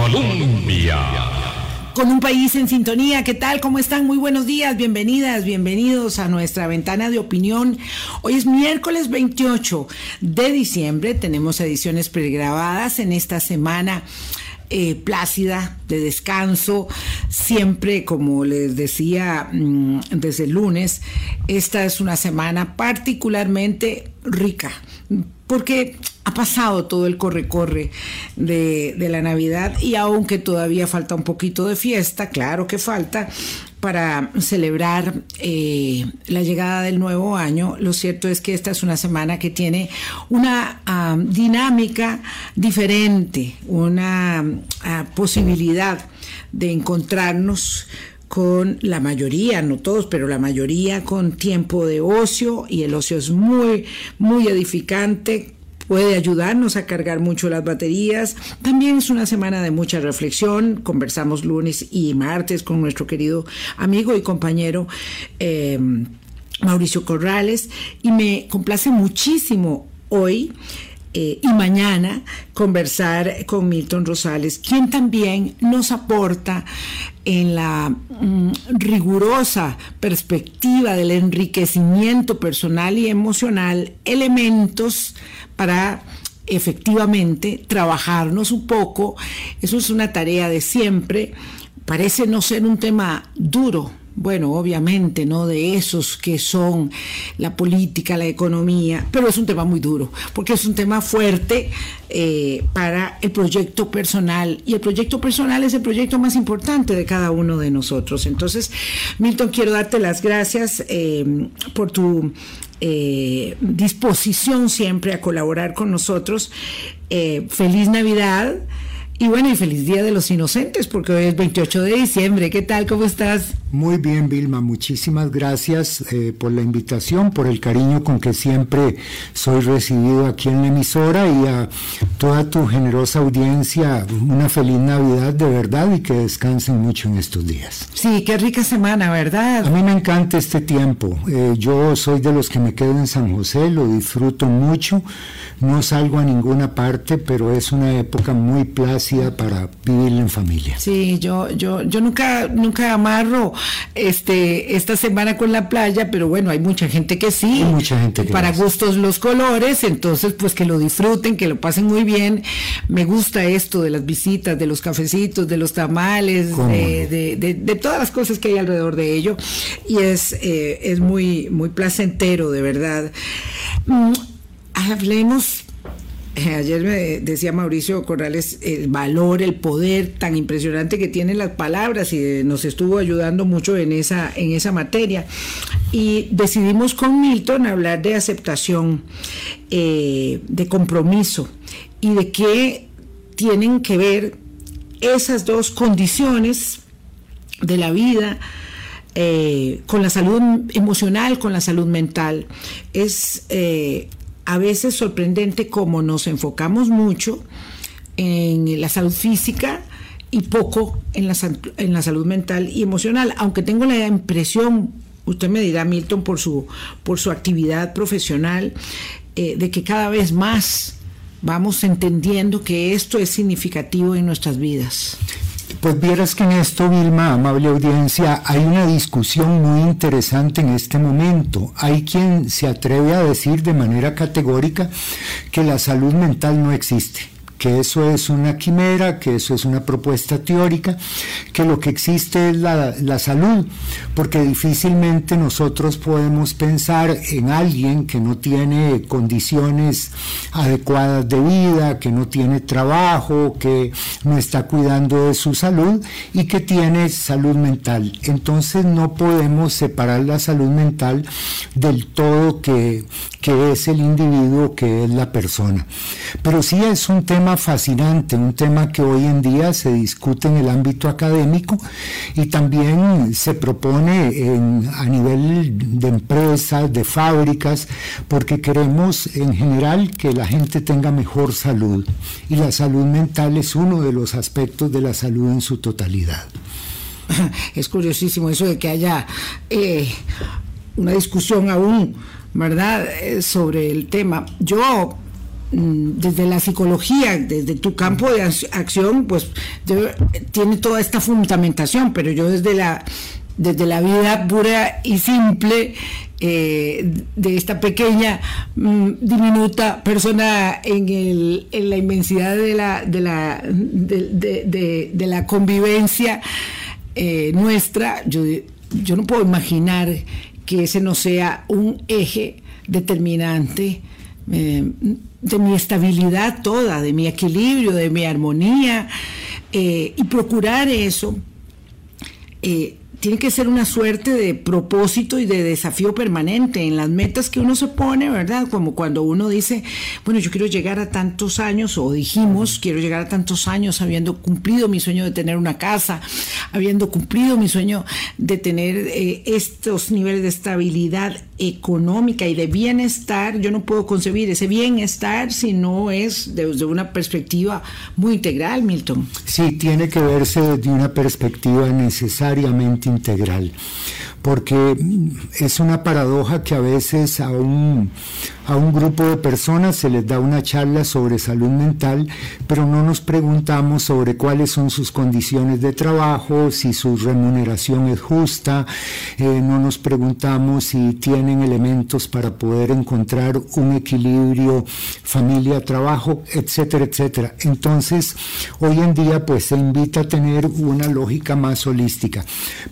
Colombia. Con un país en sintonía, ¿qué tal? ¿Cómo están? Muy buenos días, bienvenidas, bienvenidos a nuestra ventana de opinión. Hoy es miércoles 28 de diciembre, tenemos ediciones pregrabadas en esta semana. Eh, plácida, de descanso, siempre, como les decía mm, desde el lunes, esta es una semana particularmente rica, porque ha pasado todo el corre-corre de, la Navidad y aunque todavía falta un poquito de fiesta, claro que falta, para celebrar eh, la llegada del nuevo año, lo cierto es que esta es una semana que tiene una uh, dinámica diferente, una uh, posibilidad de encontrarnos con la mayoría, no todos, pero la mayoría con tiempo de ocio y el ocio es muy, muy edificante, puede ayudarnos a cargar mucho las baterías. También es una semana de mucha reflexión. Conversamos lunes y martes con nuestro querido amigo y compañero. Eh, Mauricio Corrales y me complace muchísimo hoy eh, y mañana conversar con Milton Rosales, quien también nos aporta en la mm, rigurosa perspectiva del enriquecimiento personal y emocional elementos para efectivamente trabajarnos un poco. Eso es una tarea de siempre. Parece no ser un tema duro, bueno, obviamente, ¿no? De esos que son la política, la economía, pero es un tema muy duro, porque es un tema fuerte eh, para el proyecto personal, y el proyecto personal es el proyecto más importante de cada uno de nosotros. Entonces, Milton, quiero darte las gracias eh, por tu eh, disposición siempre a colaborar con nosotros. Feliz Navidad. Y bueno, y feliz Día de los Inocentes, porque hoy es 28 de diciembre. ¿Qué tal? ¿Cómo estás? Muy bien, Vilma. Muchísimas gracias eh, por la invitación, por el cariño con que siempre soy recibido aquí en la emisora y a toda tu generosa audiencia. Una feliz Navidad de verdad y que descansen mucho en estos días. Sí, qué rica semana, ¿verdad? A mí me encanta este tiempo. Eh, yo soy de los que me quedo en San José, lo disfruto mucho. No salgo a ninguna parte, pero es una época muy plácida para vivir en familia. Sí, yo, yo, yo nunca, nunca amarro este, esta semana con la playa, pero bueno, hay mucha gente que sí. Hay mucha gente que Para gustos los colores, entonces pues que lo disfruten, que lo pasen muy bien. Me gusta esto de las visitas, de los cafecitos, de los tamales, de, de, de, de, todas las cosas que hay alrededor de ello. Y es, eh, es muy, muy placentero, de verdad. Mm, hablemos Ayer me decía Mauricio Corrales el valor, el poder tan impresionante que tienen las palabras y nos estuvo ayudando mucho en esa, en esa materia. Y decidimos con Milton hablar de aceptación, eh, de compromiso y de qué tienen que ver esas dos condiciones de la vida eh, con la salud emocional, con la salud mental. Es eh, a veces sorprendente cómo nos enfocamos mucho en la salud física y poco en la, en la salud mental y emocional, aunque tengo la impresión, usted me dirá Milton por su, por su actividad profesional, eh, de que cada vez más vamos entendiendo que esto es significativo en nuestras vidas. Pues vieras que en esto, Vilma, amable audiencia, hay una discusión muy interesante en este momento. Hay quien se atreve a decir de manera categórica que la salud mental no existe que eso es una quimera, que eso es una propuesta teórica, que lo que existe es la, la, salud, porque difícilmente nosotros podemos pensar en alguien que no tiene condiciones adecuadas de vida, que no tiene trabajo, que no está cuidando de su salud y que tiene salud mental. Entonces no podemos separar la salud mental del todo que, que es el individuo, que es la persona. Pero sí es un tema fascinante, un tema que hoy en día se discute en el ámbito académico y también se propone a nivel de empresas, de fábricas, porque queremos en general que la gente tenga mejor salud y la salud mental es uno de los aspectos de la salud en su totalidad. Es curiosísimo eso de que haya eh, una discusión aún, ¿verdad?, sobre el tema. Yo desde la psicología, desde tu campo de acción, pues tiene toda esta fundamentación, pero yo desde la, desde la vida pura y simple eh, de esta pequeña, mm, diminuta persona en, el, en, la inmensidad de la, de la, de, la convivencia eh, nuestra, yo, yo no puedo imaginar que ese no sea un eje determinante eh, de mi estabilidad toda, de mi equilibrio, de mi armonía, y procurar eso tiene que ser una suerte de propósito y de desafío permanente en las metas que uno se pone, ¿verdad? Como cuando uno dice, bueno, yo quiero llegar a tantos años, o dijimos, quiero llegar a tantos años habiendo cumplido mi sueño de tener una casa, habiendo cumplido mi sueño de tener eh, estos niveles de estabilidad económica y de bienestar. Yo no puedo concebir ese bienestar si no es desde una perspectiva muy integral, Milton. Sí, tiene que verse desde una perspectiva necesariamente integral, porque es una paradoja que a veces a un, a un grupo de personas se les da una charla sobre salud mental, pero no nos preguntamos sobre cuáles son sus condiciones de trabajo, si su remuneración es justa, eh, no nos preguntamos si tienen elementos para poder encontrar un equilibrio familia-trabajo, etcétera, etcétera. Entonces, hoy en día pues se invita a tener una lógica más holística,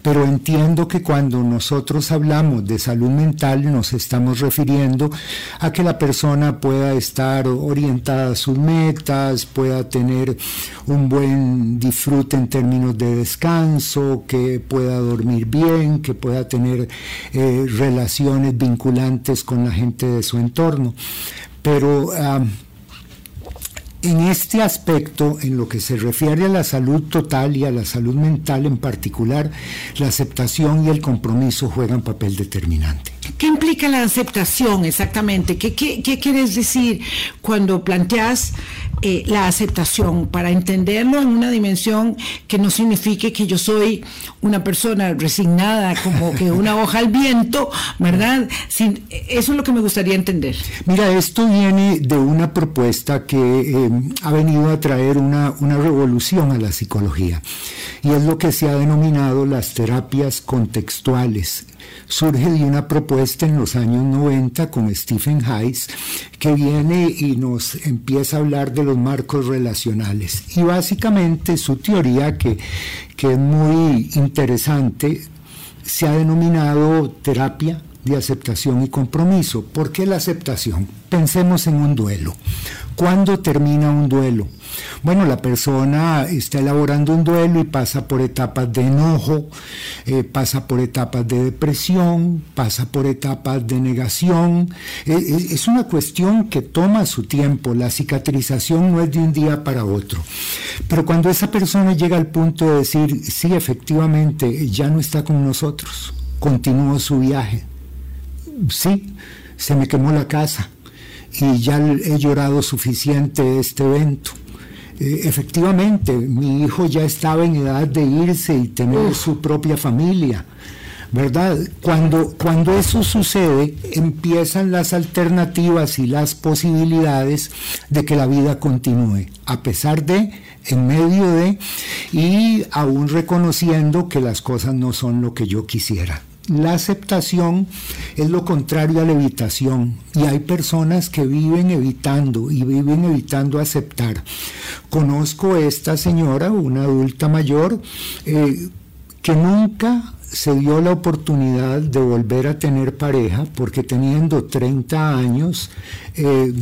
pero entiendo que cuando nosotros hablamos de salud mental nos estamos refiriendo a que la persona pueda estar orientada a sus metas, pueda tener un buen disfrute en términos de descanso, que pueda dormir bien, que pueda tener eh, relaciones vinculantes con la gente de su entorno. Pero en este aspecto, en lo que se refiere a la salud total y a la salud mental en particular, la aceptación y el compromiso juegan papel determinante. ¿Qué implica la aceptación exactamente? ¿Qué, qué, quieres decir cuando planteas eh, la aceptación para entenderlo en una dimensión que no signifique que yo soy una persona resignada, como que una hoja al viento, ¿verdad? eso es lo que me gustaría entender. Mira, esto viene de una propuesta que eh, ha venido a traer una, una revolución a la psicología y es lo que se ha denominado las terapias contextuales surge de una propuesta en los años 90 con Stephen Hayes, que viene y nos empieza a hablar de los marcos relacionales. Y básicamente su teoría, que, que es muy interesante, se ha denominado terapia de aceptación y compromiso. ¿Por qué la aceptación? Pensemos en un duelo. ¿Cuándo termina un duelo? Bueno, la persona está elaborando un duelo y pasa por etapas de enojo, eh, pasa por etapas de depresión, pasa por etapas de negación. E, e, es una cuestión que toma su tiempo. La cicatrización no es de un día para otro. Pero cuando esa persona llega al punto de decir, sí, efectivamente, ya no está con nosotros, continúa su viaje. Sí, se me quemó la casa y ya he llorado suficiente este evento. Eh, efectivamente, mi hijo ya estaba en edad de irse y tener su propia familia. ¿Verdad? Cuando, cuando eso sucede, empiezan las alternativas y las posibilidades de que la vida continúe, a pesar de, en medio de, y aún reconociendo que las cosas no son lo que yo quisiera. La aceptación es lo contrario a la evitación y hay personas que viven evitando y viven evitando aceptar. Conozco a esta señora, una adulta mayor, eh, que nunca se dio la oportunidad de volver a tener pareja porque teniendo 30 años, eh,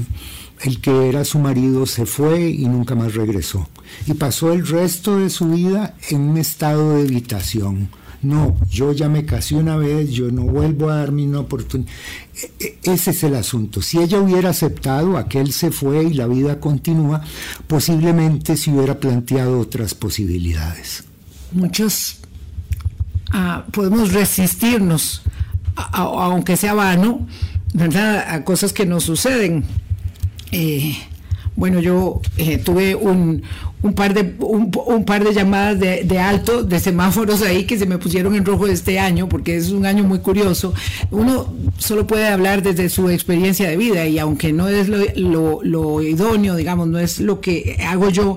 el que era su marido se fue y nunca más regresó. Y pasó el resto de su vida en un estado de evitación no, yo ya me casé una vez, yo no vuelvo a darme una oportunidad. E, e, ese es el asunto. Si ella hubiera aceptado, aquel se fue y la vida continúa, posiblemente se hubiera planteado otras posibilidades. Muchos ah, podemos resistirnos, aunque sea vano, ¿verdad? a cosas que nos suceden. Eh, bueno, yo eh, tuve un, un par de, un, par de llamadas de, alto, de semáforos ahí que se me pusieron en rojo este año, porque es un año muy curioso. Uno solo puede hablar desde su experiencia de vida y aunque no es lo, lo idóneo, digamos, no es lo que hago yo,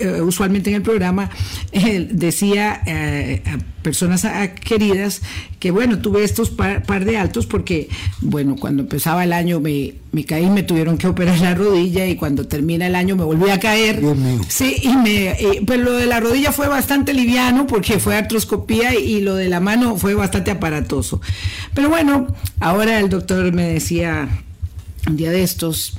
eh, usualmente en el programa, eh, decía eh, a personas queridas que, bueno, tuve estos par, de altos porque, bueno, cuando empezaba el año me, me caí, me tuvieron que operar la rodilla y cuando termina el año me volví a caer. Sí, y me, pero lo de la rodilla fue bastante liviano porque fue artroscopía y lo de la mano fue bastante aparatoso. Pero bueno, ahora el doctor me decía un día de estos,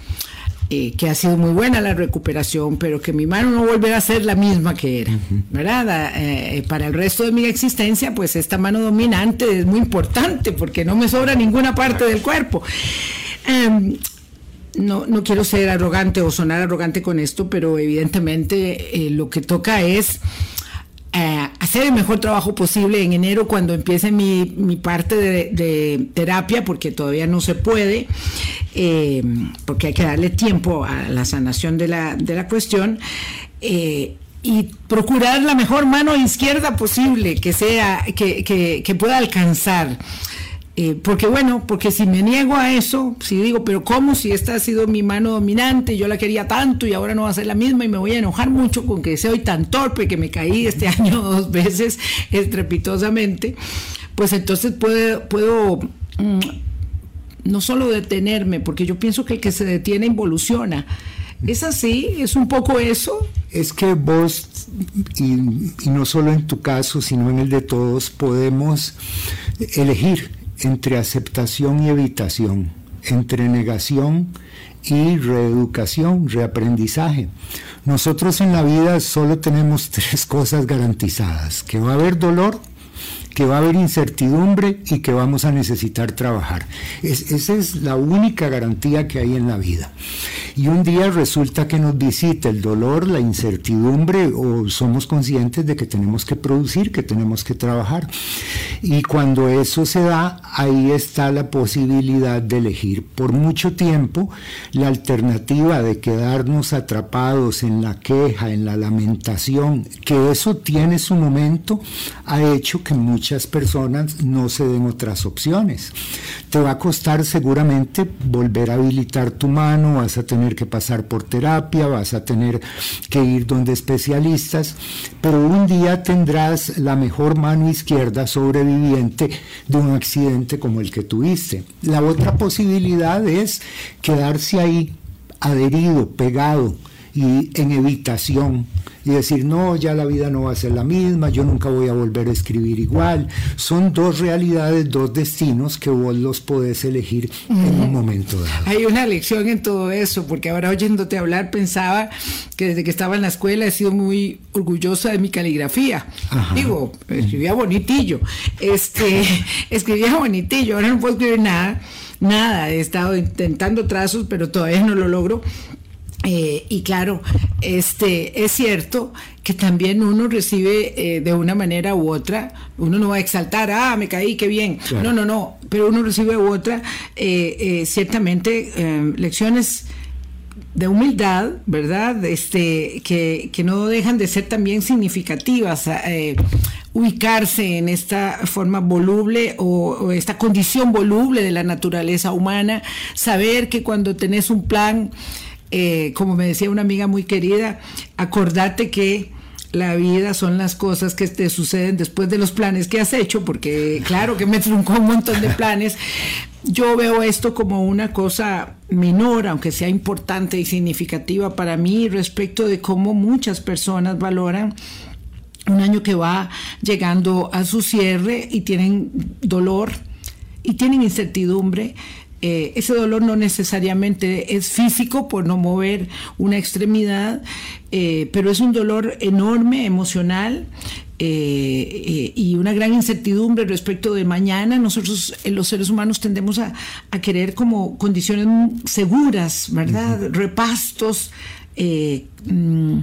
eh, que ha sido muy buena la recuperación, pero que mi mano no volverá a ser la misma que era, ¿verdad? Eh, para el resto de mi existencia, pues esta mano dominante es muy importante porque no me sobra ninguna parte del cuerpo. Em, no, no quiero ser arrogante o sonar arrogante con esto, pero evidentemente eh, lo que toca es eh, hacer el mejor trabajo posible en enero cuando empiece mi, parte de, terapia, porque todavía no se puede, eh, porque hay que darle tiempo a la sanación de la, de la cuestión. Eh, y procurar la mejor mano izquierda posible que sea que, que pueda alcanzar eh, porque bueno, porque si me niego a eso, si digo, pero ¿cómo si esta ha sido mi mano dominante, yo la quería tanto y ahora no va a ser la misma y me voy a enojar mucho con que soy tan torpe que me caí este año dos veces estrepitosamente, pues entonces puedo, puedo mm, no solo detenerme, porque yo pienso que el que se detiene involuciona. ¿Es así? ¿Es un poco eso? Es que vos, y, y no solo en tu caso, sino en el de todos, podemos elegir entre aceptación y evitación, entre negación y reeducación, reaprendizaje. Nosotros en la vida solo tenemos tres cosas garantizadas, que va a haber dolor, que va a haber incertidumbre y que vamos a necesitar trabajar. esa es la única garantía que hay en la vida. Y un día resulta que nos visita el dolor, la incertidumbre o somos conscientes de que tenemos que producir, que tenemos que trabajar. Y cuando eso se da, ahí está la posibilidad de elegir. Por mucho tiempo, la alternativa de quedarnos atrapados en la queja, en la lamentación, que eso tiene su momento, ha hecho que muchas personas no se den otras opciones. Te va a costar seguramente volver a habilitar tu mano, vas a tener que pasar por terapia, vas a tener que ir donde especialistas, pero un día tendrás la mejor mano izquierda sobreviviente de un accidente como el que tuviste. La otra posibilidad es quedarse ahí adherido, pegado y en evitación y decir, no, ya la vida no va a ser la misma, yo nunca voy a volver a escribir igual. Son dos realidades, dos destinos que vos los podés elegir en un momento dado. Hay una lección en todo eso, porque ahora oyéndote hablar pensaba que desde que estaba en la escuela he sido muy orgullosa de mi caligrafía. Digo, escribía bonitillo, este, escribía bonitillo, ahora no puedo escribir nada nada, he estado intentando trazos, pero todavía no lo logro. Eh, y claro, este es cierto que también uno recibe eh, de una manera u otra, uno no va a exaltar, ah, me caí, qué bien. No, no, no, pero uno recibe u otra, eh, ciertamente lecciones de humildad, ¿verdad? Este, que, que, no dejan de ser también significativas. ubicarse en esta forma voluble o, o, esta condición voluble de la naturaleza humana, saber que cuando tenés un plan, eh, como me decía una amiga muy querida, acordate que la vida son las cosas que te suceden después de los planes que has hecho, porque claro que me truncó un montón de planes. Yo veo esto como una cosa menor, aunque sea importante y significativa para mí respecto de cómo muchas personas valoran un año que va llegando a su cierre y tienen dolor y tienen incertidumbre eh, ese dolor no necesariamente es físico por no mover una extremidad, eh, pero es un dolor enorme, emocional. Eh, y una gran incertidumbre respecto de mañana. Nosotros, los seres humanos, tendemos a, querer como condiciones seguras, ¿verdad? Repastos, mm,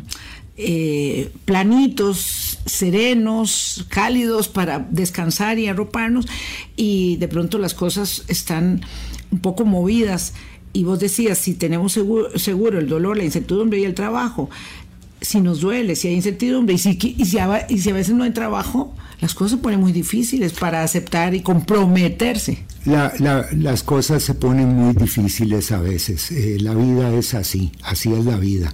planitos, serenos, cálidos para descansar y arroparnos, y de pronto las cosas están un poco movidas. Y vos decías, si tenemos seguro, seguro el dolor, la incertidumbre y el trabajo, si nos duele, si hay incertidumbre y si, y si, y si a veces no hay trabajo, las cosas se ponen muy difíciles para aceptar y comprometerse. La, la, las cosas se ponen muy difíciles a veces. Eh, la vida es así, así es la vida.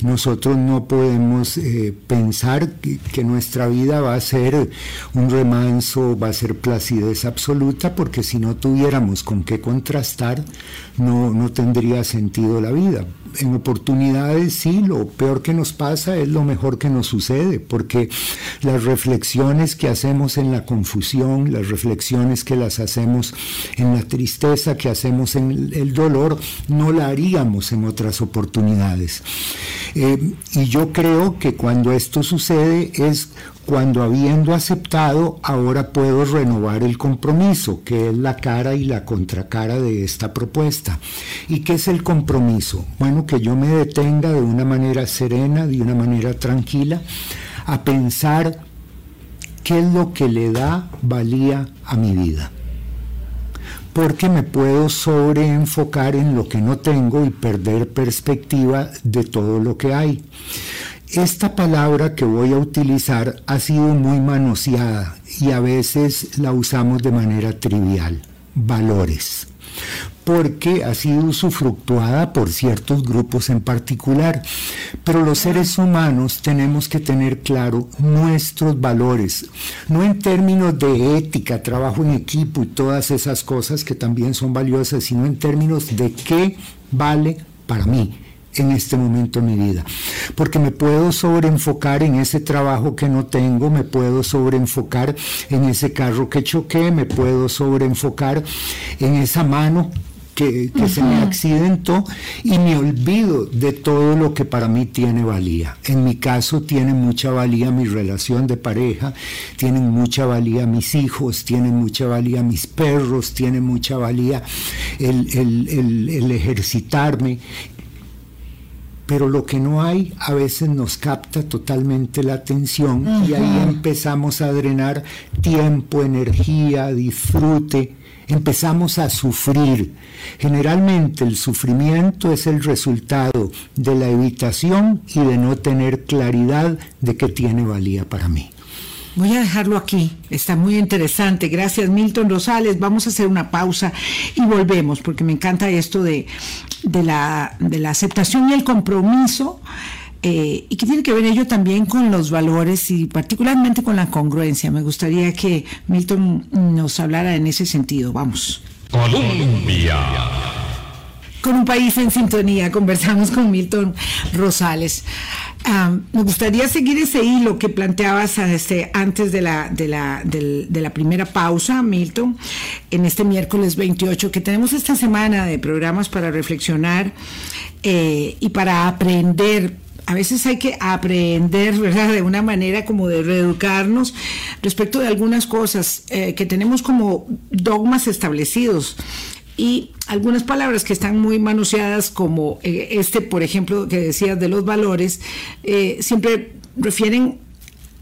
Nosotros no podemos eh, pensar que, que, nuestra vida va a ser un remanso, va a ser placidez absoluta, porque si no tuviéramos con qué contrastar, no, no tendría sentido la vida. En oportunidades sí, lo peor que nos pasa es lo mejor que nos sucede, porque las reflexiones que hacemos en la confusión, las reflexiones que las hacemos en la tristeza, que hacemos en el dolor, no la haríamos en otras oportunidades. Eh, y yo creo que cuando esto sucede es cuando habiendo aceptado, ahora puedo renovar el compromiso, que es la cara y la contracara de esta propuesta. ¿Y qué es el compromiso? Bueno, que yo me detenga de una manera serena, de una manera tranquila, a pensar qué es lo que le da valía a mi vida porque me puedo sobreenfocar en lo que no tengo y perder perspectiva de todo lo que hay. Esta palabra que voy a utilizar ha sido muy manoseada y a veces la usamos de manera trivial, valores. Porque ha sido usufructuada por ciertos grupos en particular. Pero los seres humanos tenemos que tener claro nuestros valores, no en términos de ética, trabajo en equipo y todas esas cosas que también son valiosas, sino en términos de qué vale para mí en este momento de mi vida. Porque me puedo sobreenfocar en ese trabajo que no tengo, me puedo sobreenfocar en ese carro que choqué, me puedo sobreenfocar en esa mano que, que se me accidentó y me olvido de todo lo que para mí tiene valía. En mi caso tiene mucha valía mi relación de pareja, tienen mucha valía mis hijos, tienen mucha valía mis perros, tiene mucha valía el, el, el, el ejercitarme pero lo que no hay a veces nos capta totalmente la atención uh -huh. y ahí empezamos a drenar tiempo, energía, disfrute, empezamos a sufrir. Generalmente el sufrimiento es el resultado de la evitación y de no tener claridad de que tiene valía para mí. Voy a dejarlo aquí, está muy interesante. Gracias Milton Rosales. Vamos a hacer una pausa y volvemos porque me encanta esto de, la aceptación y el compromiso. Eh, y que tiene que ver ello también con los valores y particularmente con la congruencia. Me gustaría que Milton nos hablara en ese sentido. Vamos. Colombia. Con un país en sintonía, conversamos con Milton Rosales. Me gustaría seguir ese hilo que planteabas este, antes de la primera pausa, Milton, en este miércoles 28, que tenemos esta semana de programas para reflexionar eh, y para aprender a veces hay que aprender, ¿verdad? De una manera como de reeducarnos respecto de algunas cosas eh, que tenemos como dogmas establecidos y algunas palabras que están muy manoseadas como eh, este, por ejemplo, que decías de los valores, eh, siempre refieren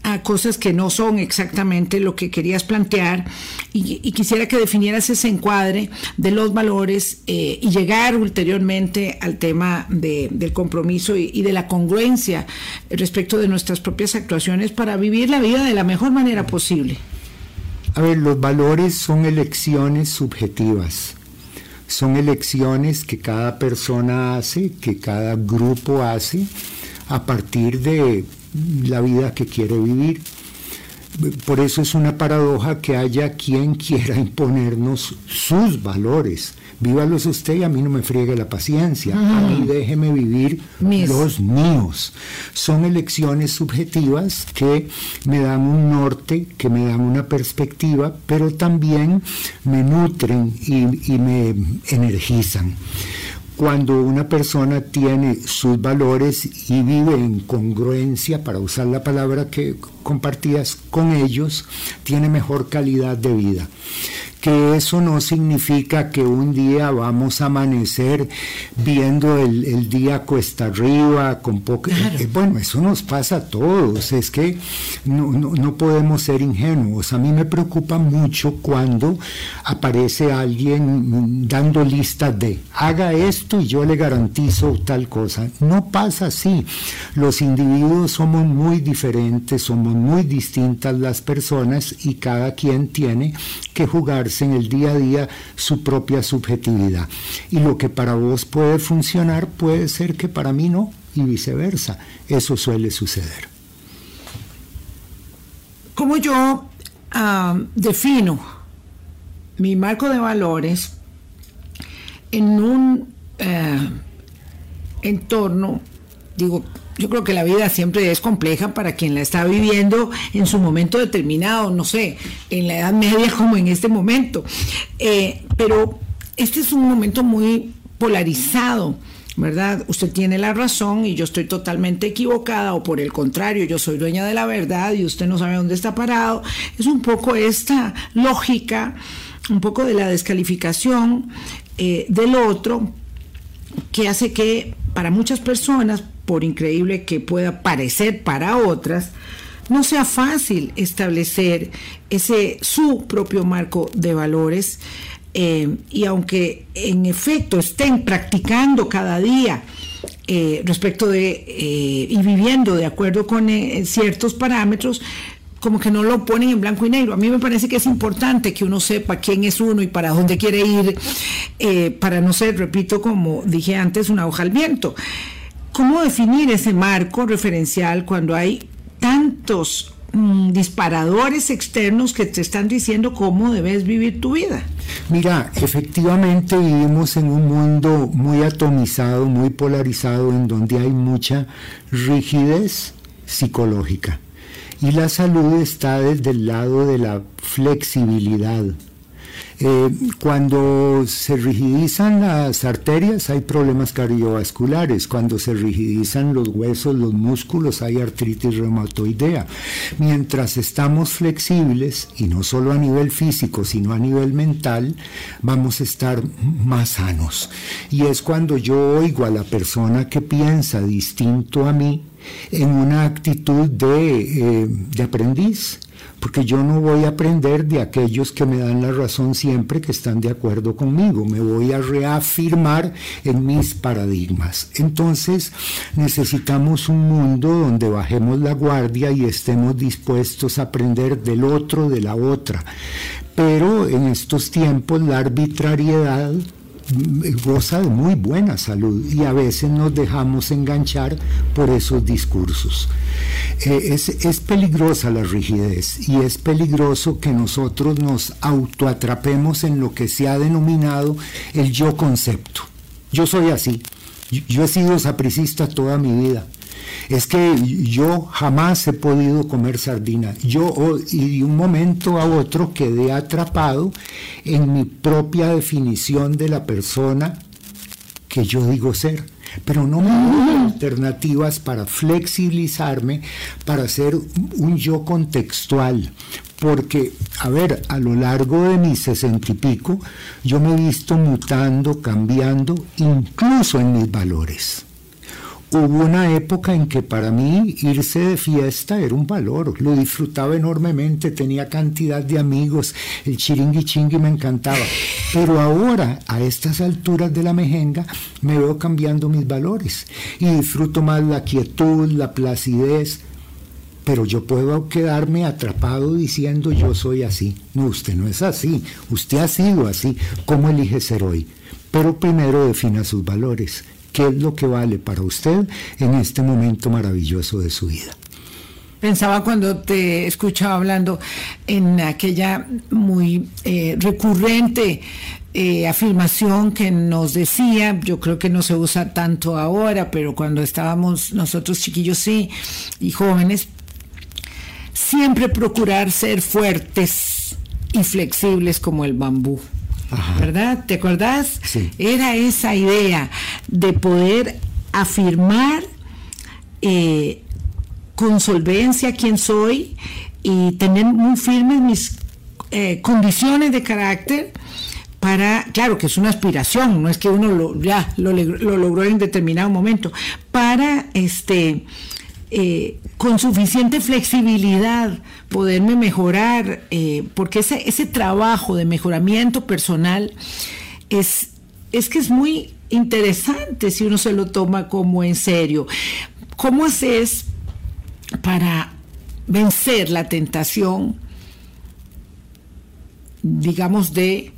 a cosas que no son exactamente lo que querías plantear y, quisiera que definieras ese encuadre de los valores eh, y llegar ulteriormente al tema de, del compromiso y, de la congruencia respecto de nuestras propias actuaciones para vivir la vida de la mejor manera posible. A ver, los valores son elecciones subjetivas son elecciones que cada persona hace, que cada grupo hace a partir de la vida que quiere vivir. Por eso es una paradoja que haya quien quiera imponernos sus valores. Vívalos usted y a mí no me friegue la paciencia. A mí déjeme vivir Mis. los míos. Son elecciones subjetivas que me dan un norte, que me dan una perspectiva, pero también me nutren y, y me energizan cuando una persona tiene sus valores y vive en congruencia, para usar la palabra que compartías con ellos, tiene mejor calidad de vida. Que eso no significa que un día vamos a amanecer viendo el, día cuesta arriba, con poco... Eh, bueno, eso nos pasa a todos, es que no, no podemos ser ingenuos. A mí me preocupa mucho cuando aparece alguien dando listas de haga esto y yo le garantizo tal cosa. No pasa así. Los individuos somos muy diferentes, somos muy distintas las personas y cada quien tiene que jugarse en el día a día su propia subjetividad. Y lo que para vos puede funcionar puede ser que para mí no y viceversa. Eso suele suceder. ¿Cómo yo defino mi marco de valores en un eh, entorno, digo, yo creo que la vida siempre es compleja para quien la está viviendo en su momento determinado, no sé, en la edad media como en este momento. Eh, pero este es un momento muy polarizado. ¿Verdad? Usted tiene la razón y yo estoy totalmente equivocada o por el contrario, yo soy dueña de la verdad y usted no sabe dónde está parado. Es un poco esta lógica, un poco de la descalificación eh, del otro que hace que para muchas personas por increíble que pueda parecer para otras, no sea fácil establecer ese su propio marco de valores eh, y aunque en efecto estén practicando cada día eh, respecto de eh, y viviendo de acuerdo con ciertos parámetros, como que no lo ponen en blanco y negro. A mí me parece que es importante que uno sepa quién es uno y para dónde quiere ir, para no ser, repito, como dije antes, una hoja al viento. ¿Cómo definir ese marco referencial cuando hay tantos mm, disparadores externos que te están diciendo cómo debes vivir tu vida? Mira, efectivamente vivimos en un mundo muy atomizado, muy polarizado, en donde hay mucha rigidez psicológica. Y la salud está desde el lado de la flexibilidad, eh, cuando se rigidizan las arterias hay problemas cardiovasculares, cuando se rigidizan los huesos, los músculos hay artritis reumatoidea. Mientras estamos flexibles, y no solo a nivel físico, sino a nivel mental, vamos a estar más sanos. Y es cuando yo oigo a la persona que piensa distinto a mí en una actitud de, eh, de aprendiz porque yo no voy a aprender de aquellos que me dan la razón siempre que están de acuerdo conmigo, me voy a reafirmar en mis paradigmas. Entonces necesitamos un mundo donde bajemos la guardia y estemos dispuestos a aprender del otro, de la otra. Pero en estos tiempos la arbitrariedad goza de muy buena salud y a veces nos dejamos enganchar por esos discursos. Eh, es, peligrosa la rigidez y es peligroso que nosotros nos autoatrapemos en lo que se ha denominado el yo concepto. Yo soy así, yo he sido sapricista toda mi vida es que yo jamás he podido comer sardina. Yo y de un momento a otro quedé atrapado en mi propia definición de la persona que yo digo ser. Pero no me doy alternativas para flexibilizarme, para ser un yo contextual, porque, a ver, a lo largo de mis sesenta y pico, yo me he visto mutando, cambiando, incluso en mis valores. Hubo una época en que para mí irse de fiesta era un valor, lo disfrutaba enormemente, tenía cantidad de amigos, el chiringui me encantaba. Pero ahora, a estas alturas de la mejenga, me veo cambiando mis valores y disfruto más la quietud, la placidez. Pero yo puedo quedarme atrapado diciendo yo soy así. No, usted no es así, usted ha sido así. ¿Cómo elige ser hoy? Pero primero defina sus valores qué es lo que vale para usted en este momento maravilloso de su vida. Pensaba cuando te escuchaba hablando en aquella muy eh, recurrente eh, afirmación que nos decía, yo creo que no se usa tanto ahora, pero cuando estábamos nosotros chiquillos sí y jóvenes, siempre procurar ser fuertes y flexibles como el bambú. ¿Verdad? ¿Te acordás? Sí. Era esa idea de poder afirmar eh, con solvencia quién soy y tener muy firmes mis eh, condiciones de carácter para, claro que es una aspiración, no es que uno lo, ya lo, logró en determinado momento, para este eh, con suficiente flexibilidad poderme mejorar, eh, porque ese, ese trabajo de mejoramiento personal es, es que es muy interesante si uno se lo toma como en serio. ¿Cómo haces para vencer la tentación, digamos, de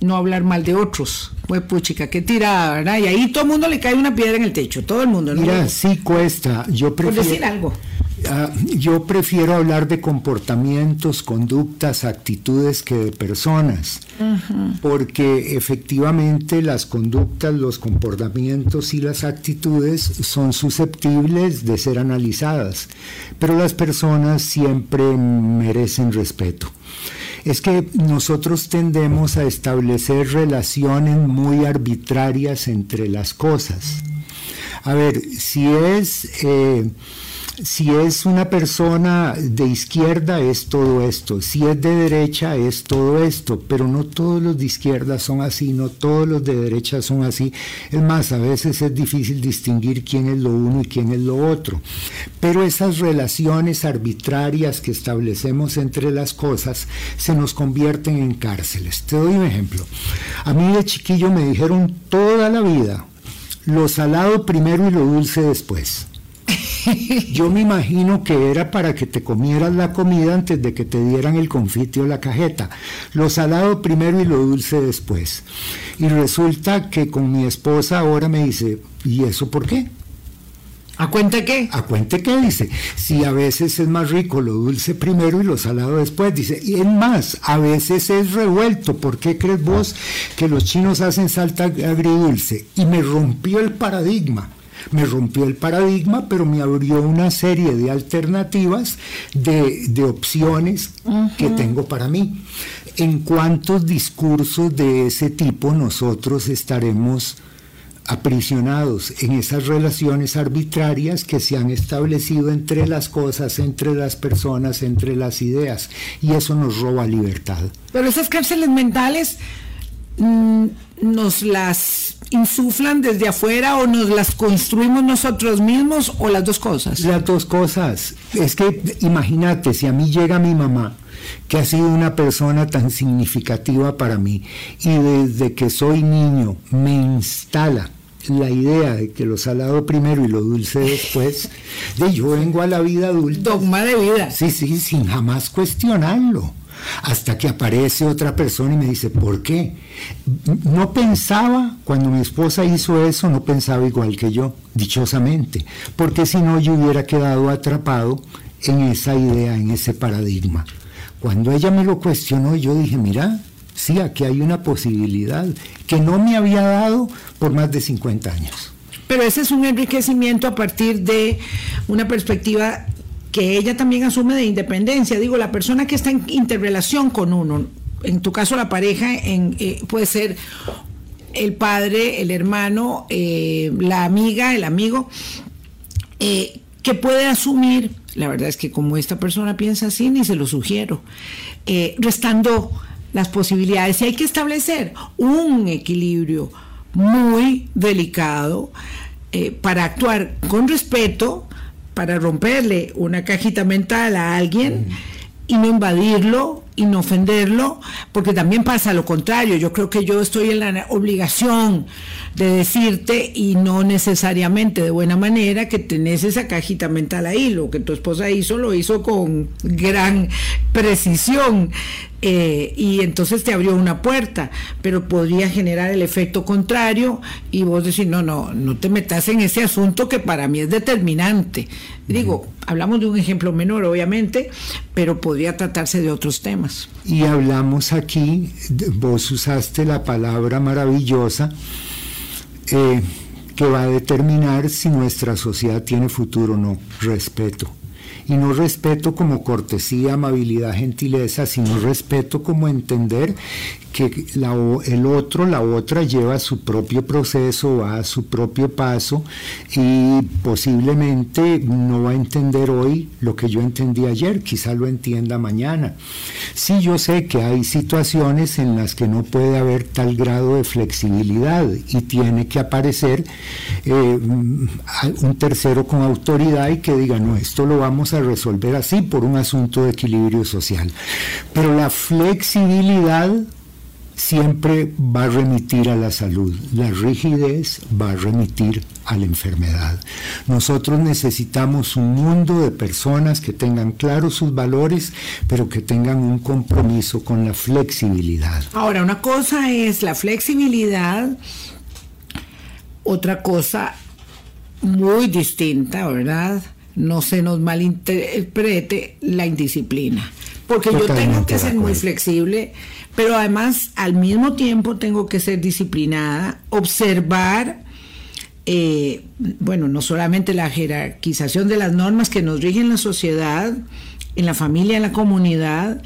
no hablar mal de otros. Pues puchica, qué tirada, ¿verdad? Y ahí todo el mundo le cae una piedra en el techo, todo el mundo. ¿no? Mira, sí cuesta. Yo prefiero, decir algo. Ah, yo prefiero hablar de comportamientos, conductas, actitudes que de personas, porque efectivamente las conductas, los comportamientos y las actitudes son susceptibles de ser analizadas, pero las personas siempre merecen respeto es que nosotros tendemos a establecer relaciones muy arbitrarias entre las cosas. A ver, si es... Eh, si es una persona de izquierda es todo esto, si es de derecha es todo esto, pero no todos los de izquierda son así, no todos los de derecha son así. Es más, a veces es difícil distinguir quién es lo uno y quién es lo otro. Pero esas relaciones arbitrarias que establecemos entre las cosas se nos convierten en cárceles. Te doy un ejemplo. A mí de chiquillo me dijeron toda la vida, lo salado primero y lo dulce después. Yo me imagino que era para que te comieras la comida antes de que te dieran el confite o la cajeta. Lo salado primero y lo dulce después. Y resulta que con mi esposa ahora me dice, ¿y eso por qué? ¿A cuenta qué? A cuenta qué, dice. Si a veces es más rico lo dulce primero y lo salado después, dice. Y es más, a veces es revuelto. ¿Por qué crees vos que los chinos hacen salta agridulce? Y me rompió el paradigma me rompió el paradigma, pero me abrió una serie de alternativas, de, opciones que tengo para mí. ¿En cuántos discursos de ese tipo nosotros estaremos aprisionados en esas relaciones arbitrarias que se han establecido entre las cosas, entre las personas, entre las ideas, y eso nos roba libertad. Pero esas cárceles mentales mm, nos las insuflan desde afuera o nos las construimos nosotros mismos o las dos cosas? Las dos cosas. Es que imagínate, si a mí llega mi mamá, que ha sido una persona tan significativa para mí, y desde que soy niño me instala la idea de que lo salado primero y lo dulce después, de yo vengo a la vida adulta. Dogma de vida. Sí, sí, sin jamás cuestionarlo hasta que aparece otra persona y me dice, ¿por qué? No pensaba, cuando mi esposa hizo eso, no pensaba igual que yo, dichosamente, porque si no yo hubiera quedado atrapado en esa idea, en ese paradigma. Cuando ella me lo cuestionó, yo dije, mira, sí, aquí hay una posibilidad que no me había dado por más de 50 años. Pero ese es un enriquecimiento a partir de una perspectiva que ella también asume de independencia. Digo, la persona que está en interrelación con uno, en tu caso la pareja, eh, puede ser el padre, el hermano, eh, la amiga, el amigo, eh, que puede asumir, la verdad es que como esta persona piensa así, ni se lo sugiero, restando las posibilidades. Y hay que establecer un equilibrio muy delicado para actuar con respeto, para romperle una cajita mental a alguien y no invadirlo y no ofenderlo, porque también pasa lo contrario. Yo creo que yo estoy en la obligación de decirte y no necesariamente de buena manera que tenés esa cajita mental ahí. Lo que tu esposa hizo lo hizo con gran precisión. Eh, y entonces te abrió una puerta, pero podría generar el efecto contrario y vos decís, no, no, no te metas en ese asunto que para mí es determinante. Digo, hablamos de un ejemplo menor, obviamente, pero podría tratarse de otros temas. Y hablamos aquí, vos usaste la palabra maravillosa, eh, que va a determinar si nuestra sociedad tiene futuro o no, respeto. Y no respeto como cortesía, amabilidad, gentileza, sino respeto como entender que el otro, la otra lleva su propio proceso, va a su propio paso y posiblemente no va a entender hoy lo que yo entendí ayer, quizá lo entienda mañana. Sí, yo sé que hay situaciones en las que no puede haber tal grado de flexibilidad y tiene que aparecer eh, un tercero con autoridad y que diga, no, esto lo vamos a resolver así por un asunto de equilibrio social. Pero la flexibilidad siempre va a remitir a la salud, la rigidez va a remitir a la enfermedad. Nosotros necesitamos un mundo de personas que tengan claros sus valores, pero que tengan un compromiso con la flexibilidad. Ahora, una cosa es la flexibilidad, otra cosa muy distinta, ¿verdad? No se nos malinterprete la indisciplina, porque yo tengo que ser muy flexible pero además al mismo tiempo tengo que ser disciplinada, observar, eh, bueno, no solamente la jerarquización de las normas que nos rigen la sociedad, en la familia, en la comunidad,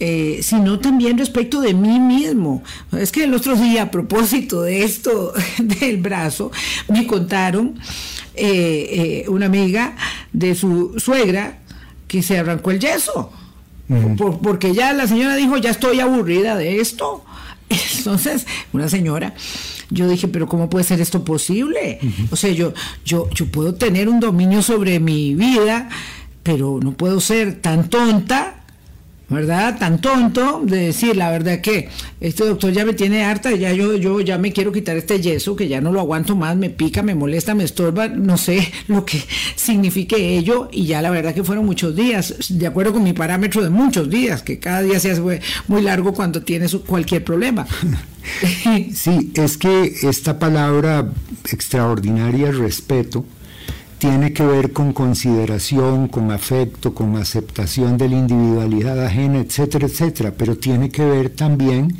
eh, sino también respecto de mí mismo. Es que el otro día, a propósito de esto del brazo, me contaron eh, una amiga de su suegra que se arrancó el yeso porque ya la señora dijo, ya estoy aburrida de esto. Entonces, una señora, yo dije, pero ¿cómo puede ser esto posible? O sea, yo, yo, yo puedo tener un dominio sobre mi vida, pero no puedo ser tan tonta ¿verdad? Tan tonto de decir la verdad que este doctor ya me tiene harta, ya yo, yo ya me quiero quitar este yeso, que ya no lo aguanto más, me pica, me molesta, me estorba, no sé lo que signifique ello, y ya la verdad que fueron muchos días, de acuerdo con mi parámetro de muchos días, que cada día se hace muy largo cuando tienes cualquier problema. Sí, es que esta palabra extraordinaria, respeto, tiene que ver con consideración, con afecto, con aceptación de la individualidad ajena, etcétera, etcétera, pero tiene que ver también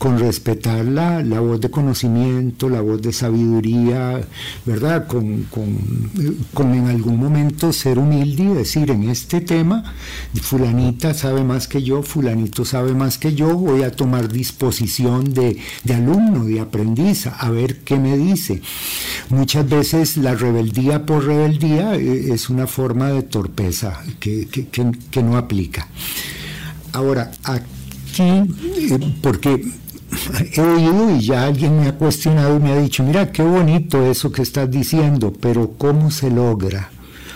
con respetar la, voz de conocimiento, la voz de sabiduría, ¿verdad? Con, con, en algún momento ser humilde y decir, en este tema, fulanita sabe más que yo, fulanito sabe más que yo, voy a tomar disposición de, alumno, de aprendiz, a ver qué me dice. Muchas veces la rebeldía por rebeldía eh, es una forma de torpeza que, que no aplica. Ahora, aquí, eh, porque he oído y ya alguien me ha cuestionado y me ha dicho, mira, qué bonito eso que estás diciendo, pero ¿cómo se logra?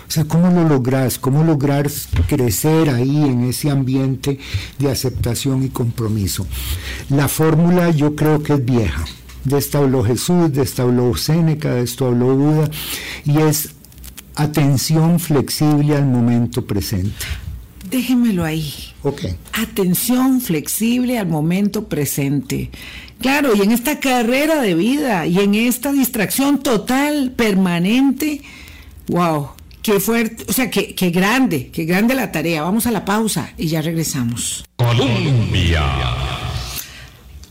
O sea, ¿cómo lo logras? ¿Cómo lograr crecer ahí en ese ambiente de aceptación y compromiso? La fórmula yo creo que es vieja. De esta habló Jesús, de esta habló Séneca, de esto habló Buda, y es atención flexible al momento presente déjenmelo ahí. Atención flexible al momento presente. Claro, y en esta carrera de vida y en esta distracción total, permanente, wow, qué fuerte, o sea, qué, qué grande, qué grande la tarea. Vamos a la pausa y ya regresamos. Colombia.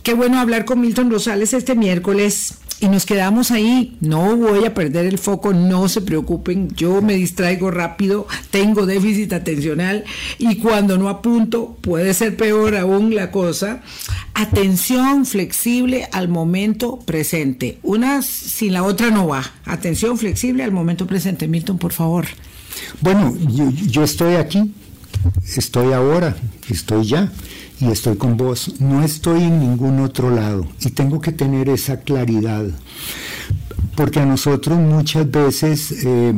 Qué bueno hablar con Milton Rosales este miércoles y nos quedamos ahí. No voy a perder el foco, no se preocupen, yo me distraigo rápido, tengo déficit atencional y cuando no apunto puede ser peor aún la cosa. Atención flexible al momento presente. Una sin la otra no va. Atención flexible al momento presente. Milton, por favor. Bueno, yo, yo estoy aquí, estoy ahora, estoy ya y estoy con vos, no estoy en ningún otro lado y tengo que tener esa claridad, porque a nosotros muchas veces eh,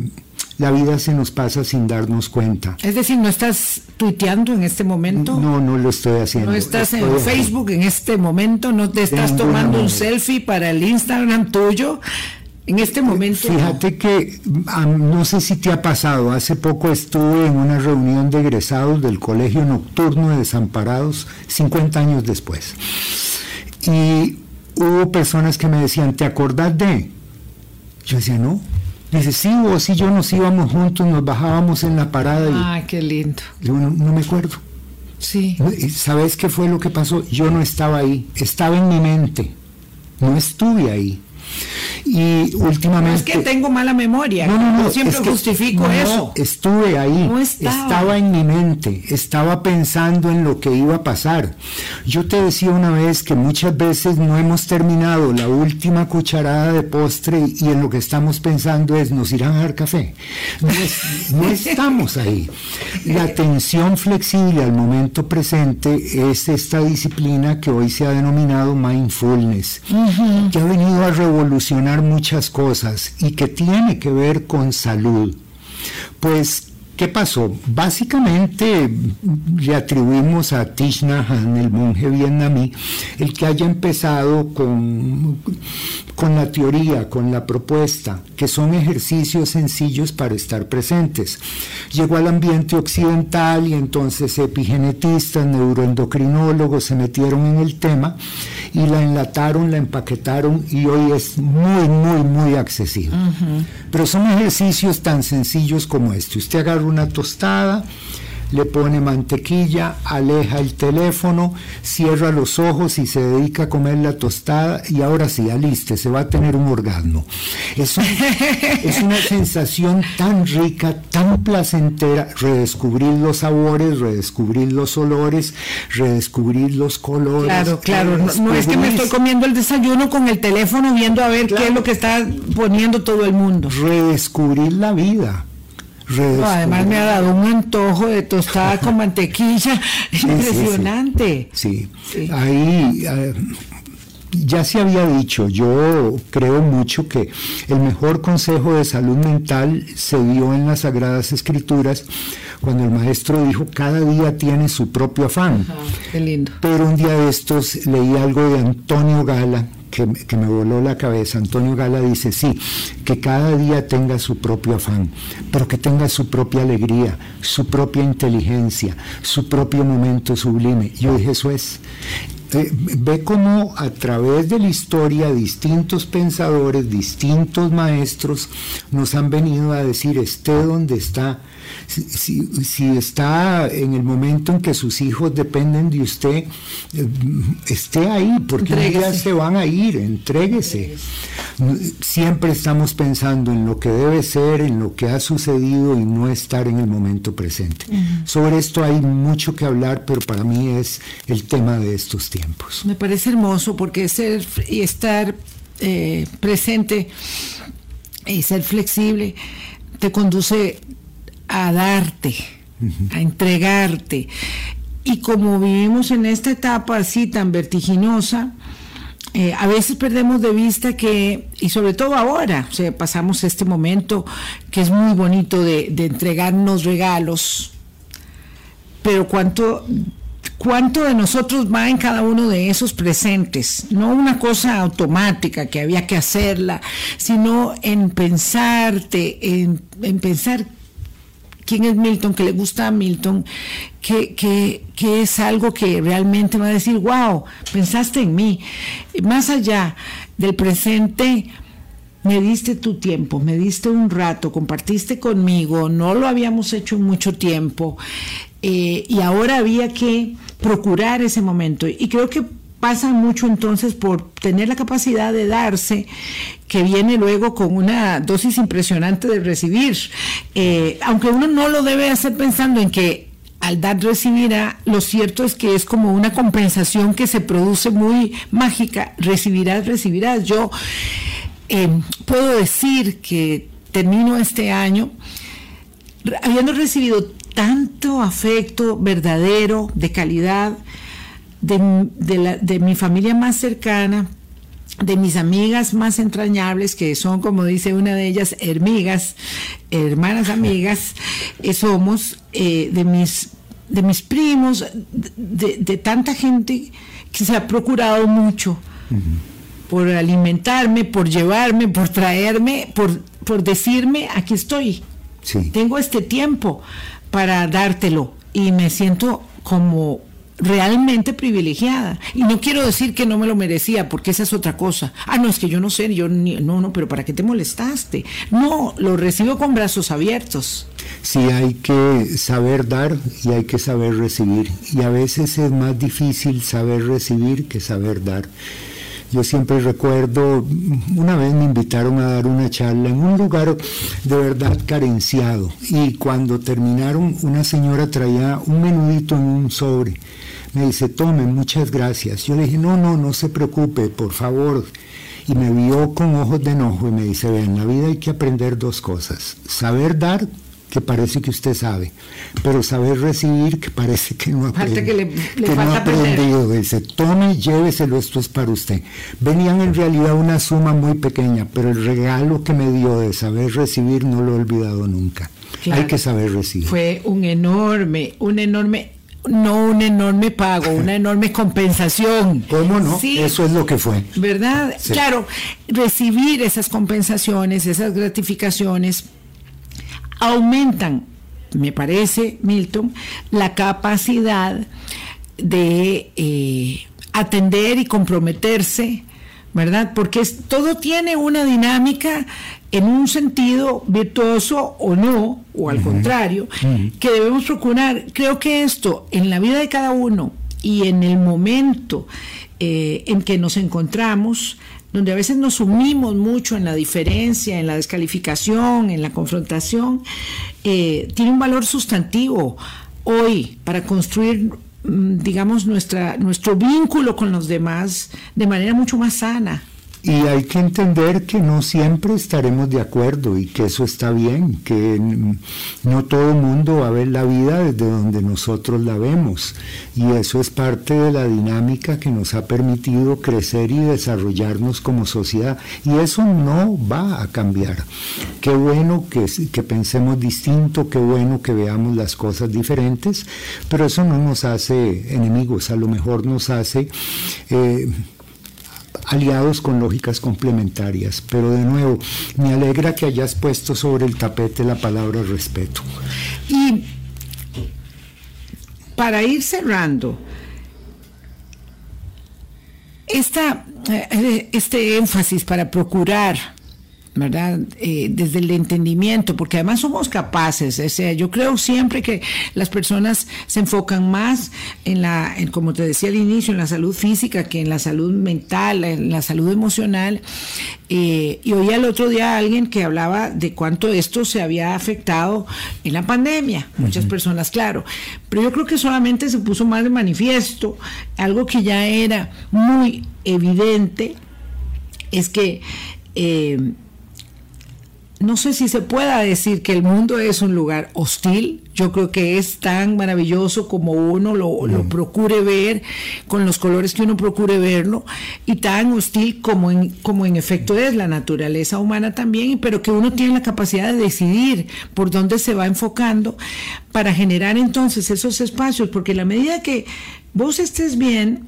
la vida se nos pasa sin darnos cuenta. Es decir, ¿no estás tuiteando en este momento? No, no lo estoy haciendo. ¿No estás en Facebook en este momento? ¿No te estás tomando un selfie para el Instagram tuyo? En este momento. Fíjate que no sé si te ha pasado, hace poco estuve en una reunión de egresados del Colegio Nocturno de Desamparados, 50 años después. Y hubo personas que me decían, ¿te acordás de? Yo decía, no. Dice, sí, vos y yo nos íbamos juntos, nos bajábamos en la parada. Ay, qué lindo. Yo no, no me acuerdo. Sí. ¿Sabes qué fue lo que pasó? Yo no estaba ahí, estaba en mi mente, no estuve ahí. Y últimamente... No es que tengo mala memoria, no, no, no, siempre justifico eso. Estuve ahí, estaba. en mi mente, estaba pensando en lo que iba a pasar. Yo te decía una vez que muchas veces no hemos terminado la última cucharada de postre y en lo que estamos pensando es, ¿nos irán a dar café? No, estamos ahí. La atención flexible al momento presente es esta disciplina que hoy se ha denominado mindfulness, que ha venido a revolucionar muchas cosas y que tiene que ver con salud. Pues ¿Qué pasó? Básicamente le atribuimos a Thich Nhat el monje vietnamí, el que haya empezado con, con la teoría, con la propuesta, que son ejercicios sencillos para estar presentes. Llegó al ambiente occidental y entonces epigenetistas, neuroendocrinólogos se metieron en el tema y la enlataron, la empaquetaron y hoy es muy, muy, muy accesible. Pero son ejercicios tan sencillos como este. Usted agarra una tostada, le pone mantequilla, aleja el teléfono, cierra los ojos y se dedica a comer la tostada y ahora sí, aliste, se va a tener un orgasmo. Es, es una sensación tan rica, tan placentera, redescubrir los sabores, redescubrir los olores, redescubrir los colores. Claro, claro, no, es que me estoy comiendo el desayuno con el teléfono viendo a ver qué es lo que está poniendo todo el mundo. Redescubrir la vida además me ha dado un antojo de tostada con mantequilla impresionante. Sí, ahí eh, ya se había dicho, yo creo mucho que el mejor consejo de salud mental se dio en las Sagradas Escrituras cuando el maestro dijo, cada día tiene su propio afán. qué lindo. Pero un día de estos leí algo de Antonio Gala, que, me voló la cabeza. Antonio Gala dice, sí, que cada día tenga su propio afán, pero que tenga su propia alegría, su propia inteligencia, su propio momento sublime. Yo dije, eso es. Eh, ve cómo a través de la historia distintos pensadores, distintos maestros nos han venido a decir, esté donde está, si, está en el momento en que sus hijos dependen de usted, eh, esté ahí, porque ya se van a ir, entréguese. Siempre estamos pensando en lo que debe ser, en lo que ha sucedido y no estar en el momento presente. Sobre esto hay mucho que hablar, pero para mí es el tema de estos tiempos. Me parece hermoso porque ser y estar eh, presente y ser flexible te conduce a darte, a entregarte. Y como vivimos en esta etapa así tan vertiginosa, eh, a veces perdemos de vista que, y sobre todo ahora, o sea, pasamos este momento que es muy bonito de, de entregarnos regalos, pero cuánto cuánto de nosotros va en cada uno de esos presentes, no una cosa automática que había que hacerla, sino en pensarte, en, en pensar quién es Milton, que le gusta a Milton, que, es algo que realmente va a decir, wow, pensaste en mí. Más allá del presente, me diste tu tiempo, me diste un rato, compartiste conmigo, no lo habíamos hecho en mucho tiempo eh, y ahora había que procurar ese momento. Y creo que pasa mucho entonces por tener la capacidad de darse, que viene luego con una dosis impresionante de recibir. Eh, aunque uno no lo debe hacer pensando en que al dar recibirá, lo cierto es que es como una compensación que se produce muy mágica, recibirás, recibirás. Yo eh, puedo decir que termino este año habiendo recibido tanto afecto verdadero, de calidad, de, mi familia más cercana, de mis amigas más entrañables, que son, como dice una de ellas, hermigas, hermanas amigas, eh, somos eh, de, mis, de mis primos, de, tanta gente que se ha procurado mucho por alimentarme, por llevarme, por traerme, por, por decirme, aquí estoy, tengo este tiempo para dártelo y me siento como realmente privilegiada. Y no quiero decir que no me lo merecía, porque esa es otra cosa. Ah, no, es que yo no sé, yo no, no, pero ¿para qué te molestaste? No, lo recibo con brazos abiertos. Sí, hay que saber dar y hay que saber recibir. Y a veces es más difícil saber recibir que saber dar. Yo siempre recuerdo, una vez me invitaron a dar una charla en un lugar de verdad carenciado y cuando terminaron una señora traía un menudito en un sobre. Me dice, tome, muchas gracias. Yo le dije, no, no, no se preocupe, por favor. Y me vio con ojos de enojo y me dice, vean, en la vida hay que aprender dos cosas. Saber dar que parece que usted sabe, pero saber recibir que parece que no, aprende, que le, que no ha aprendido. Dice, tome, lléveselo, esto es para usted. Venían en realidad una suma muy pequeña, pero el regalo que me dio de saber recibir no lo he olvidado nunca. Claro. Hay que saber recibir. Fue un enorme, un enorme no un enorme pago, una enorme compensación. ¿Cómo no? Sí. Eso es lo que fue. ¿Verdad? Sí. Claro, recibir esas compensaciones, esas gratificaciones, aumentan, me parece, Milton, la capacidad de eh, atender y comprometerse, ¿verdad? Porque es, todo tiene una dinámica en un sentido virtuoso o no, o al uh -huh. contrario, uh -huh. que debemos procurar. Creo que esto, en la vida de cada uno y en el momento eh, en que nos encontramos, donde a veces nos sumimos mucho en la diferencia, en la descalificación, en la confrontación, eh, tiene un valor sustantivo hoy para construir, digamos, nuestra, nuestro vínculo con los demás de manera mucho más sana. Y hay que entender que no siempre estaremos de acuerdo y que eso está bien, que no todo el mundo va a ver la vida desde donde nosotros la vemos. Y eso es parte de la dinámica que nos ha permitido crecer y desarrollarnos como sociedad. Y eso no va a cambiar. Qué bueno que, que pensemos distinto, qué bueno que veamos las cosas diferentes, pero eso no nos hace enemigos, a lo mejor nos hace... Eh, aliados con lógicas complementarias. Pero de nuevo, me alegra que hayas puesto sobre el tapete la palabra respeto. Y para ir cerrando, esta, este énfasis para procurar ¿verdad? Eh, desde el entendimiento, porque además somos capaces, o sea, yo creo siempre que las personas se enfocan más en la, en, como te decía al inicio, en la salud física que en la salud mental, en la salud emocional. Eh, y oía el otro día a alguien que hablaba de cuánto esto se había afectado en la pandemia, muchas uh -huh. personas, claro, pero yo creo que solamente se puso más de manifiesto, algo que ya era muy evidente, es que eh, no sé si se pueda decir que el mundo es un lugar hostil. Yo creo que es tan maravilloso como uno lo, mm. lo, procure ver, con los colores que uno procure verlo, y tan hostil como en, como en efecto es la naturaleza humana también, pero que uno tiene la capacidad de decidir por dónde se va enfocando para generar entonces esos espacios, porque la medida que vos estés bien,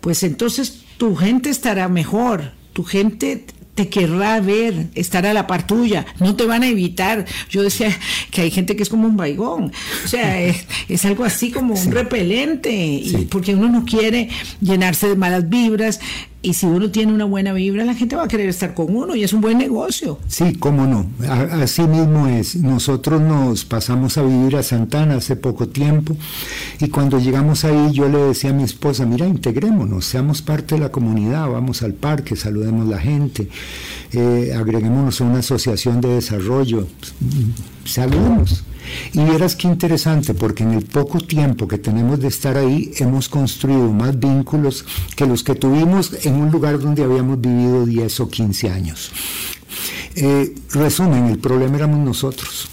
pues entonces tu gente estará mejor, tu gente te querrá ver, estar a la par tuya, no te van a evitar. Yo decía que hay gente que es como un baigón, o sea, es, es algo así como sí. un repelente, sí. y porque uno no quiere llenarse de malas vibras, y si uno tiene una buena vibra, la gente va a querer estar con uno y es un buen negocio. Sí, cómo no. Así mismo es. Nosotros nos pasamos a vivir a Santana hace poco tiempo y cuando llegamos ahí yo le decía a mi esposa, mira, integrémonos, seamos parte de la comunidad, vamos al parque, saludemos a la gente, eh, agreguémonos a una asociación de desarrollo, saludemos. Y vieras qué interesante, porque en el poco tiempo que tenemos de estar ahí hemos construido más vínculos que los que tuvimos en un lugar donde habíamos vivido 10 o 15 años. Eh, resumen, el problema éramos nosotros.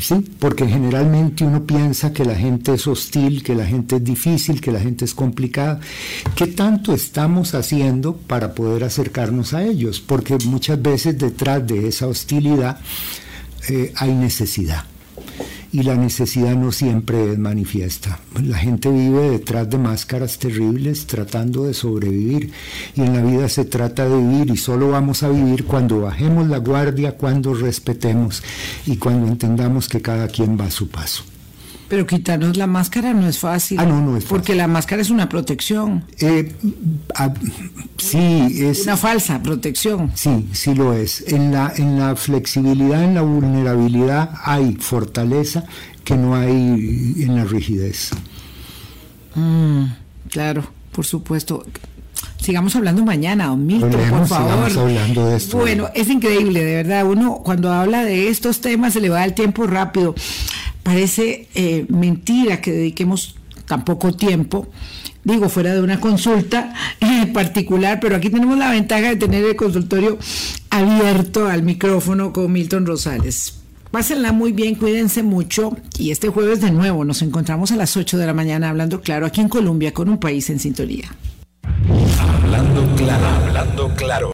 Sí, porque generalmente uno piensa que la gente es hostil, que la gente es difícil, que la gente es complicada. ¿Qué tanto estamos haciendo para poder acercarnos a ellos? Porque muchas veces detrás de esa hostilidad eh, hay necesidad y la necesidad no siempre es manifiesta. La gente vive detrás de máscaras terribles tratando de sobrevivir y en la vida se trata de vivir y solo vamos a vivir cuando bajemos la guardia, cuando respetemos y cuando entendamos que cada quien va a su paso. Pero quitarnos la máscara no es fácil. Ah, no, no es fácil. Porque la máscara es una protección. Eh, sí, es. Una falsa protección. Sí, sí lo es. En la, en la flexibilidad, en la vulnerabilidad hay fortaleza que no hay en la rigidez. Mm, claro, por supuesto. sigamos hablando mañana, don Milton, por favor. hablando de esto. Bueno, es increíble, de verdad. Uno cuando habla de estos temas se le va el tiempo rápido. Parece eh, mentira que dediquemos tan poco tiempo digo, fuera de una consulta particular, pero aquí tenemos la ventaja de tener el consultorio abierto al micrófono con Milton Rosales. Pásenla muy bien, cuídense mucho y este jueves de nuevo nos encontramos a las 8 de la mañana hablando claro aquí en Colombia con un país en sintonía. Hablando claro, hablando claro.